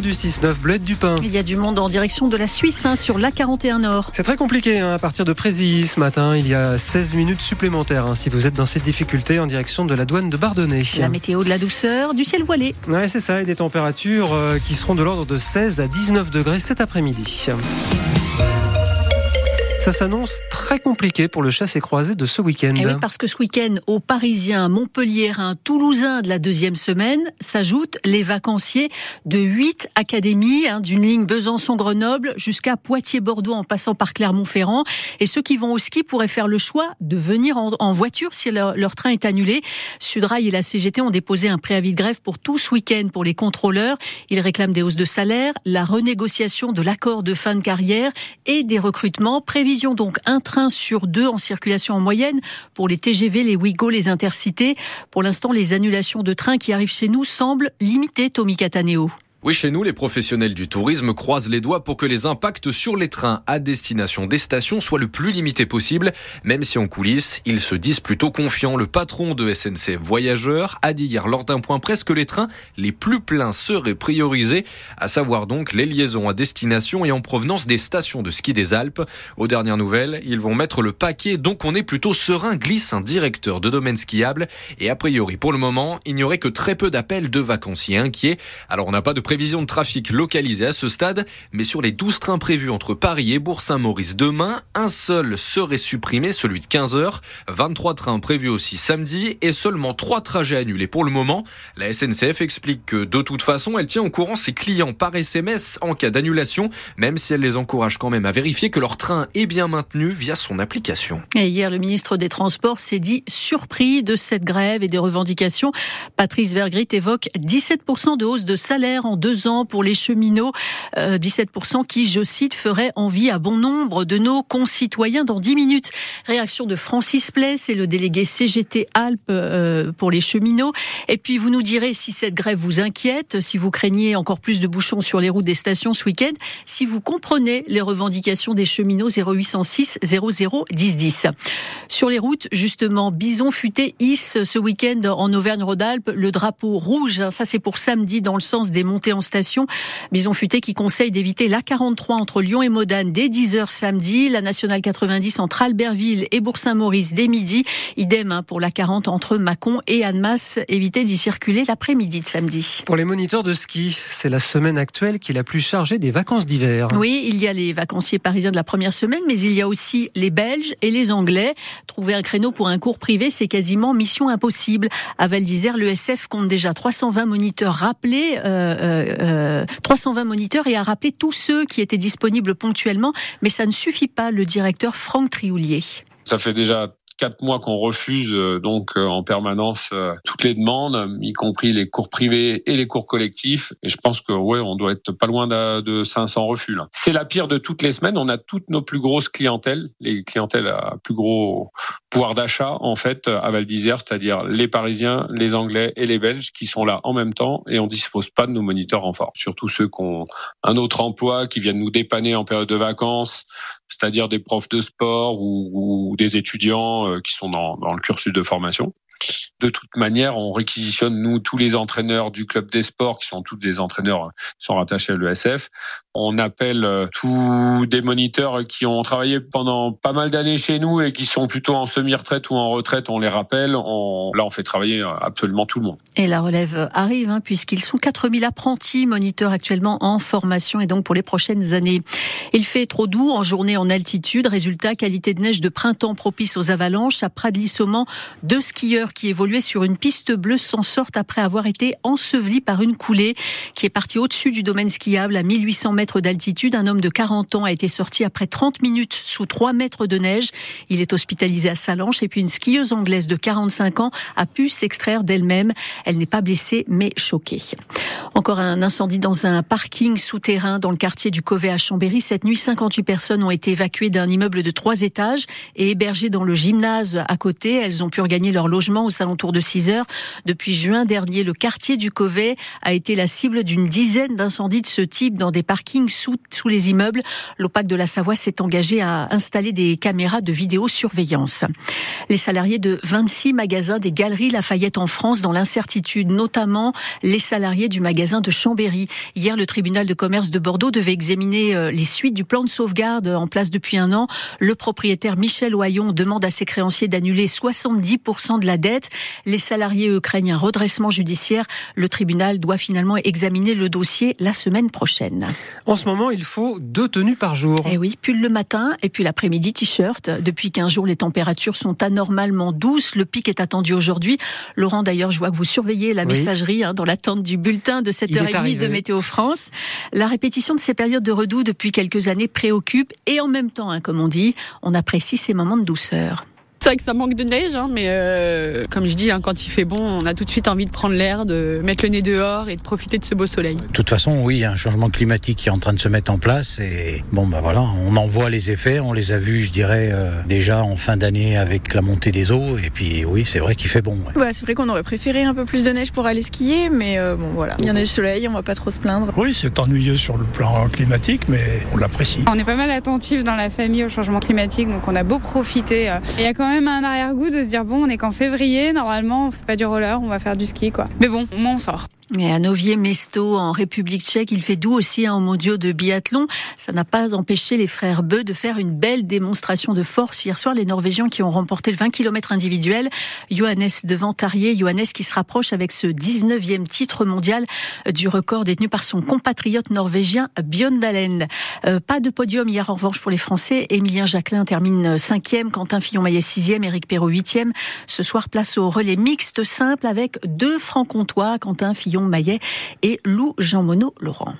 du 6-9 Bled du. Il y a du monde en direction de la Suisse hein, sur l'A41 Nord. C'est très compliqué hein, à partir de Présilly ce matin. Il y a 16 minutes supplémentaires hein, si vous êtes dans cette difficulté en direction de la douane de Bardonnay. La météo de la douceur, du ciel voilé. Ouais, c'est ça, et des températures euh, qui seront de l'ordre de 16 à 19 degrés cet après-midi. Ça s'annonce très compliqué pour le chasse et croisé de ce week-end. Eh oui, parce que ce week-end, aux Parisiens, Montpelliérains, Toulousains de la deuxième semaine, s'ajoutent les vacanciers de huit académies, hein, d'une ligne Besançon-Grenoble jusqu'à Poitiers-Bordeaux en passant par Clermont-Ferrand. Et ceux qui vont au ski pourraient faire le choix de venir en, voiture si leur, leur, train est annulé. Sudrail et la CGT ont déposé un préavis de grève pour tout ce week-end pour les contrôleurs. Ils réclament des hausses de salaire, la renégociation de l'accord de fin de carrière et des recrutements prévus donc un train sur deux en circulation en moyenne pour les TGV, les Ouigo, les Intercités. Pour l'instant, les annulations de trains qui arrivent chez nous semblent limitées, Tommy Cataneo. Oui, chez nous, les professionnels du tourisme croisent les doigts pour que les impacts sur les trains à destination des stations soient le plus limités possible, même si en coulisses, ils se disent plutôt confiants. Le patron de SNCF Voyageurs a dit hier lors d'un point presque que les trains les plus pleins seraient priorisés, à savoir donc les liaisons à destination et en provenance des stations de ski des Alpes. Aux dernières nouvelles, ils vont mettre le paquet, donc on est plutôt serein, glisse un directeur de domaine skiable. Et a priori, pour le moment, il n'y aurait que très peu d'appels de vacanciers inquiets. Alors on n'a pas de prévision de trafic localisée à ce stade, mais sur les 12 trains prévus entre Paris et Bourg-Saint-Maurice demain, un seul serait supprimé, celui de 15h. 23 trains prévus aussi samedi et seulement 3 trajets annulés pour le moment. La SNCF explique que de toute façon, elle tient au courant ses clients par SMS en cas d'annulation, même si elle les encourage quand même à vérifier que leur train est bien maintenu via son application. Et hier, le ministre des Transports s'est dit surpris de cette grève et des revendications. Patrice Vergrit évoque 17% de hausse de salaire en deux ans pour les cheminots, 17% euh, qui, je cite, ferait envie à bon nombre de nos concitoyens dans 10 minutes. Réaction de Francis Play, c'est le délégué CGT Alpes euh, pour les cheminots. Et puis vous nous direz si cette grève vous inquiète, si vous craignez encore plus de bouchons sur les routes des stations ce week-end, si vous comprenez les revendications des cheminots 0806 00 10 10. Sur les routes, justement, Bison Futé hisse ce week-end en Auvergne-Rhône-Alpes le drapeau rouge. Ça c'est pour samedi dans le sens des montées en station. Bison Futé qui conseille d'éviter l'A43 entre Lyon et Modane dès 10h samedi, la nationale 90 entre Albertville et Bourg-Saint-Maurice dès midi. Idem hein, pour la 40 entre Mâcon et Annemasse. Évitez d'y circuler l'après-midi de samedi. Pour les moniteurs de ski, c'est la semaine actuelle qui est la plus chargée des vacances d'hiver. Oui, il y a les vacanciers parisiens de la première semaine, mais il y a aussi les Belges et les Anglais. Trouver un créneau pour un cours privé, c'est quasiment mission impossible. À Val d'Isère, l'ESF compte déjà 320 moniteurs rappelés. Euh, euh 320 euh, moniteurs et a rappelé tous ceux qui étaient disponibles ponctuellement. Mais ça ne suffit pas, le directeur Franck Trioulier. Ça fait déjà quatre mois qu'on refuse euh, donc euh, en permanence euh, toutes les demandes, y compris les cours privés et les cours collectifs. Et je pense que ouais, on doit être pas loin de 500 refus. C'est la pire de toutes les semaines. On a toutes nos plus grosses clientèles, les clientèles à plus gros pouvoir d'achat en fait à Val d'Isère, c'est-à-dire les Parisiens, les Anglais et les Belges qui sont là en même temps et on dispose pas de nos moniteurs en force. Surtout ceux qui ont un autre emploi, qui viennent nous dépanner en période de vacances, c'est-à-dire des profs de sport ou, des étudiants euh, qui sont dans, le cursus de formation. De toute manière, on réquisitionne nous tous les entraîneurs du club des sports, qui sont tous des entraîneurs qui sont rattachés à l'ESF. On appelle euh, tous des moniteurs qui ont travaillé pendant pas mal d'années chez nous et qui sont plutôt en semi-retraite ou en retraite. On les rappelle. On, là, on fait travailler absolument tout le monde. Et la relève arrive, hein, puisqu'ils sont 4000 apprentis moniteurs actuellement en formation et donc pour les prochaines années. Il fait trop doux en journée en altitude. Résultat, qualité de neige de printemps propice aux avalanches. À Pradly-Saumon, deux skieurs qui évoluait sur une piste bleue s'en sortent après avoir été ensevelis par une coulée qui est partie au-dessus du domaine skiable à 1800 mètres d'altitude. Un homme de 40 ans a été sorti après 30 minutes sous 3 mètres de neige. Il est hospitalisé à Salanches et puis une skieuse anglaise de 45 ans a pu s'extraire d'elle-même. Elle n'est pas blessée mais choquée. Encore un incendie dans un parking souterrain dans le quartier du Covet à Chambéry. Cette nuit, 58 personnes ont été évacuées d'un immeuble de trois étages et hébergées dans le gymnase à côté. Elles ont pu regagner leur logement vent aux alentours de 6 heures. Depuis juin dernier, le quartier du Covet a été la cible d'une dizaine d'incendies de ce type dans des parkings sous, sous les immeubles. L'OPAC de la Savoie s'est engagé à installer des caméras de vidéosurveillance. Les salariés de 26 magasins des Galeries Lafayette en France dans l'incertitude, notamment les salariés du magasin de Chambéry. Hier, le tribunal de commerce de Bordeaux devait examiner euh, les suites du plan de sauvegarde en place depuis un an. Le propriétaire Michel Oyon demande à ses créanciers d'annuler 70% de la dette. Les salariés, eux, craignent un redressement judiciaire. Le tribunal doit finalement examiner le dossier la semaine prochaine. En ce moment, il faut deux tenues par jour. Eh oui, pull le matin et puis l'après-midi, t-shirt. Depuis 15 jours, les températures sont anormalement douces. Le pic est attendu aujourd'hui. Laurent, d'ailleurs, je vois que vous surveillez la messagerie hein, dans l'attente du bulletin de 7h30 de Météo France. La répétition de ces périodes de redoux depuis quelques années préoccupe et en même temps, hein, comme on dit, on apprécie ces moments de douceur. C'est vrai que ça manque de neige, hein, mais euh, comme je dis, hein, quand il fait bon, on a tout de suite envie de prendre l'air, de mettre le nez dehors et de profiter de ce beau soleil. De toute façon, oui, il y a un changement climatique qui est en train de se mettre en place et bon, bah voilà, on en voit les effets, on les a vus, je dirais, euh, déjà en fin d'année avec la montée des eaux et puis oui, c'est vrai qu'il fait bon. Ouais. c'est vrai qu'on aurait préféré un peu plus de neige pour aller skier, mais euh, bon voilà, il y en a du soleil, on va pas trop se plaindre. Oui, c'est ennuyeux sur le plan climatique, mais on l'apprécie. On est pas mal attentif dans la famille au changement climatique, donc on a beau profiter. Il y a quand même un arrière-goût de se dire bon, on est qu'en février, normalement on fait pas du roller, on va faire du ski quoi. Mais bon, moins on sort. Et à Novier-Mesto, en République tchèque, il fait doux aussi hein, mondiaux de biathlon. Ça n'a pas empêché les frères Beu de faire une belle démonstration de force. Hier soir, les Norvégiens qui ont remporté le 20 km individuel. Johannes devant Tarier. Johannes qui se rapproche avec ce 19e titre mondial du record détenu par son compatriote norvégien Björn Euh, pas de podium hier en revanche pour les Français. Émilien Jacquelin termine 5e, Quentin Fillon-Maillet 6e, Éric Perrault 8e. Ce soir, place au relais mixte simple avec deux francs-comtois, Quentin Fillon Maillet et Lou Jean Monod Laurent.